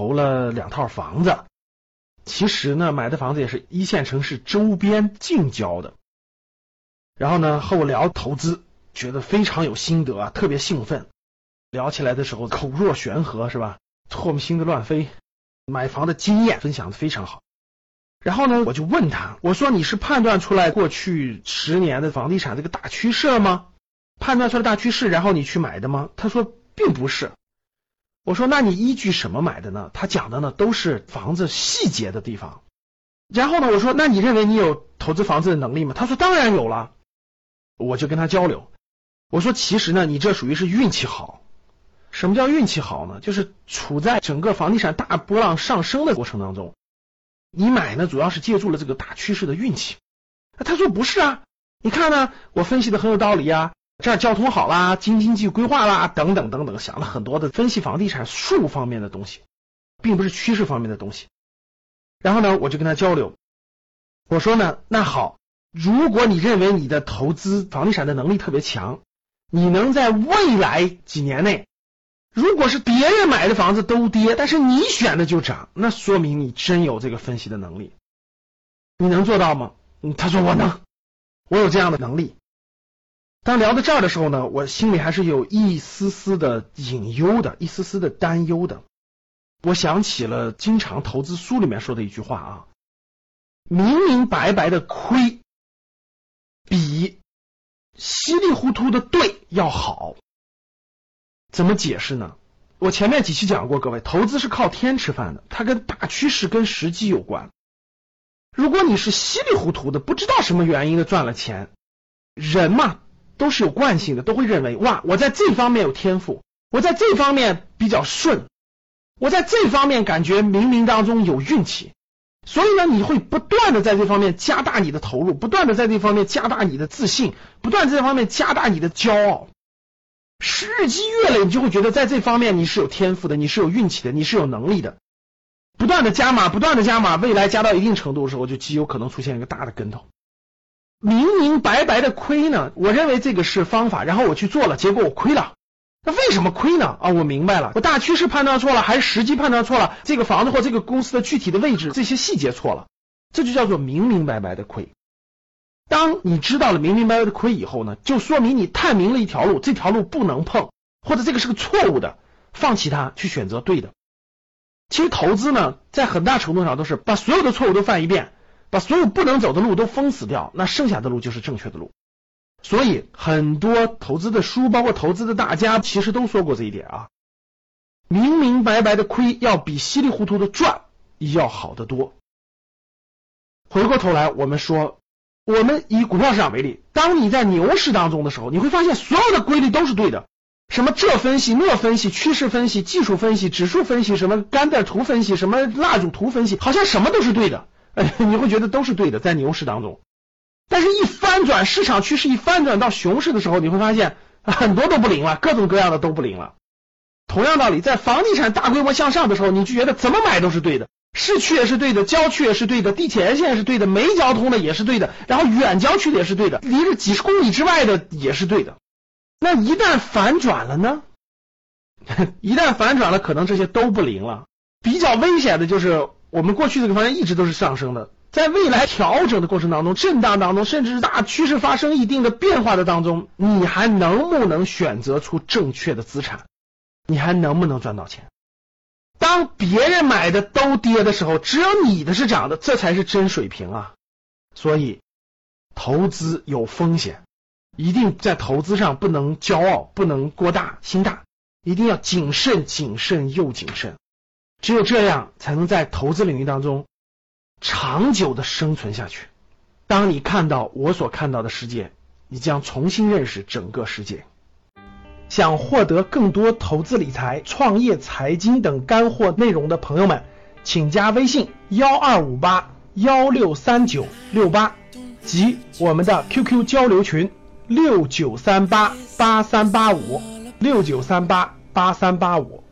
投了两套房子，其实呢买的房子也是一线城市周边近郊的。然后呢和我聊投资，觉得非常有心得啊，特别兴奋。聊起来的时候口若悬河是吧？唾沫星子乱飞，买房的经验分享的非常好。然后呢我就问他，我说你是判断出来过去十年的房地产这个大趋势了吗？判断出来大趋势，然后你去买的吗？他说并不是。我说那你依据什么买的呢？他讲的呢都是房子细节的地方。然后呢我说那你认为你有投资房子的能力吗？他说当然有了。我就跟他交流，我说其实呢你这属于是运气好。什么叫运气好呢？就是处在整个房地产大波浪上升的过程当中，你买呢主要是借助了这个大趋势的运气。他说不是啊，你看呢我分析的很有道理啊。这儿交通好啦，京津冀规划啦，等等等等，想了很多的分析房地产术方面的东西，并不是趋势方面的东西。然后呢，我就跟他交流，我说呢，那好，如果你认为你的投资房地产的能力特别强，你能在未来几年内，如果是别人买的房子都跌，但是你选的就涨，那说明你真有这个分析的能力。你能做到吗？他说我能，我有这样的能力。当聊到这儿的时候呢，我心里还是有一丝丝的隐忧的，一丝丝的担忧的。我想起了经常投资书里面说的一句话啊：明明白白的亏，比稀里糊涂的对要好。怎么解释呢？我前面几期讲过，各位，投资是靠天吃饭的，它跟大趋势、跟时机有关。如果你是稀里糊涂的，不知道什么原因的赚了钱，人嘛。都是有惯性的，都会认为哇，我在这方面有天赋，我在这方面比较顺，我在这方面感觉冥冥当中有运气，所以呢，你会不断的在这方面加大你的投入，不断的在这方面加大你的自信，不断在这方面加大你的骄傲，日积月累，你就会觉得在这方面你是有天赋的，你是有运气的，你是有能力的，不断的加码，不断的加码，未来加到一定程度的时候，就极有可能出现一个大的跟头。明明白白的亏呢，我认为这个是方法，然后我去做了，结果我亏了。那为什么亏呢？啊，我明白了，我大趋势判断错了，还是时机判断错了？这个房子或这个公司的具体的位置，这些细节错了，这就叫做明明白白的亏。当你知道了明明白白的亏以后呢，就说明你探明了一条路，这条路不能碰，或者这个是个错误的，放弃它，去选择对的。其实投资呢，在很大程度上都是把所有的错误都犯一遍。把所有不能走的路都封死掉，那剩下的路就是正确的路。所以很多投资的书，包括投资的大家，其实都说过这一点啊。明明白白的亏，要比稀里糊涂的赚要好得多。回过头来，我们说，我们以股票市场为例，当你在牛市当中的时候，你会发现所有的规律都是对的。什么这分析那分析，趋势分析、技术分析、指数分析，什么甘带图分析，什么蜡烛图分析，好像什么都是对的。你会觉得都是对的，在牛市当中，但是一翻转市场趋势，一翻转到熊市的时候，你会发现很多都不灵了，各种各样的都不灵了。同样道理，在房地产大规模向上的时候，你就觉得怎么买都是对的，市区也是对的，郊区也是对的，地铁沿线是对的，没交通的也是对的，然后远郊区的也是对的，离着几十公里之外的也是对的。那一旦反转了呢？一旦反转了，可能这些都不灵了。比较危险的就是。我们过去这个方向一直都是上升的，在未来调整的过程当中、震荡当中，甚至是大趋势发生一定的变化的当中，你还能不能选择出正确的资产？你还能不能赚到钱？当别人买的都跌的时候，只有你的是涨的，这才是真水平啊！所以，投资有风险，一定在投资上不能骄傲，不能过大心大，一定要谨慎、谨慎又谨慎。只有这样，才能在投资领域当中长久的生存下去。当你看到我所看到的世界，你将重新认识整个世界。想获得更多投资理财、创业财经等干货内容的朋友们，请加微信幺二五八幺六三九六八及我们的 QQ 交流群六九三八八三八五六九三八八三八五。